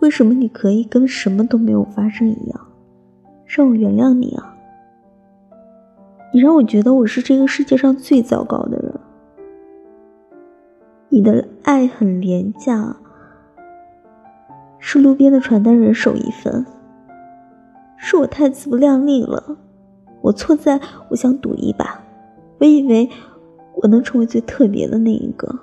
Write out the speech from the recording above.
为什么你可以跟什么都没有发生一样？让我原谅你啊。你让我觉得我是这个世界上最糟糕的人。你的爱很廉价。是路边的传单人手一份。是我太自不量力了。我错在我想赌一把。我以为我能成为最特别的那一个。